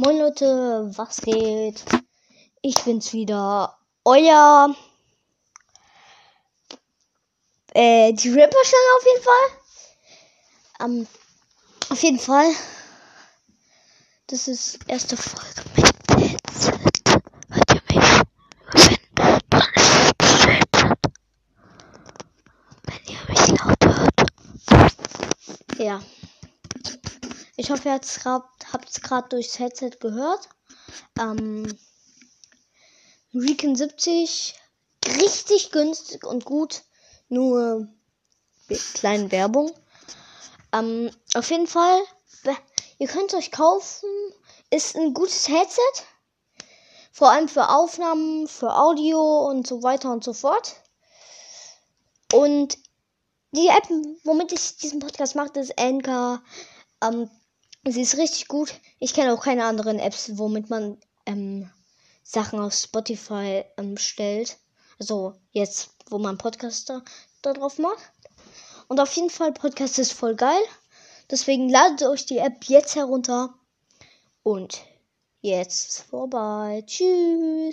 Moin Leute, was geht? Ich bin's wieder, euer äh, die Channel auf jeden Fall. Ähm, auf jeden Fall. Das ist erste Folge mit Headset. Hört ihr mich? Wenn ihr mich laut hört. Ja. Ich hoffe, ihr habt es gerade durchs Headset gehört. Ähm, Recon 70, richtig günstig und gut. Nur kleine Werbung. Ähm, auf jeden Fall, ihr könnt euch kaufen. Ist ein gutes Headset. Vor allem für Aufnahmen, für Audio und so weiter und so fort. Und die App, womit ich diesen Podcast mache, ist Anchor. Ähm, Sie ist richtig gut. Ich kenne auch keine anderen Apps, womit man ähm, Sachen auf Spotify ähm, stellt. Also jetzt, wo man Podcaster da drauf macht. Und auf jeden Fall, Podcast ist voll geil. Deswegen ladet euch die App jetzt herunter. Und jetzt vorbei. Tschüss.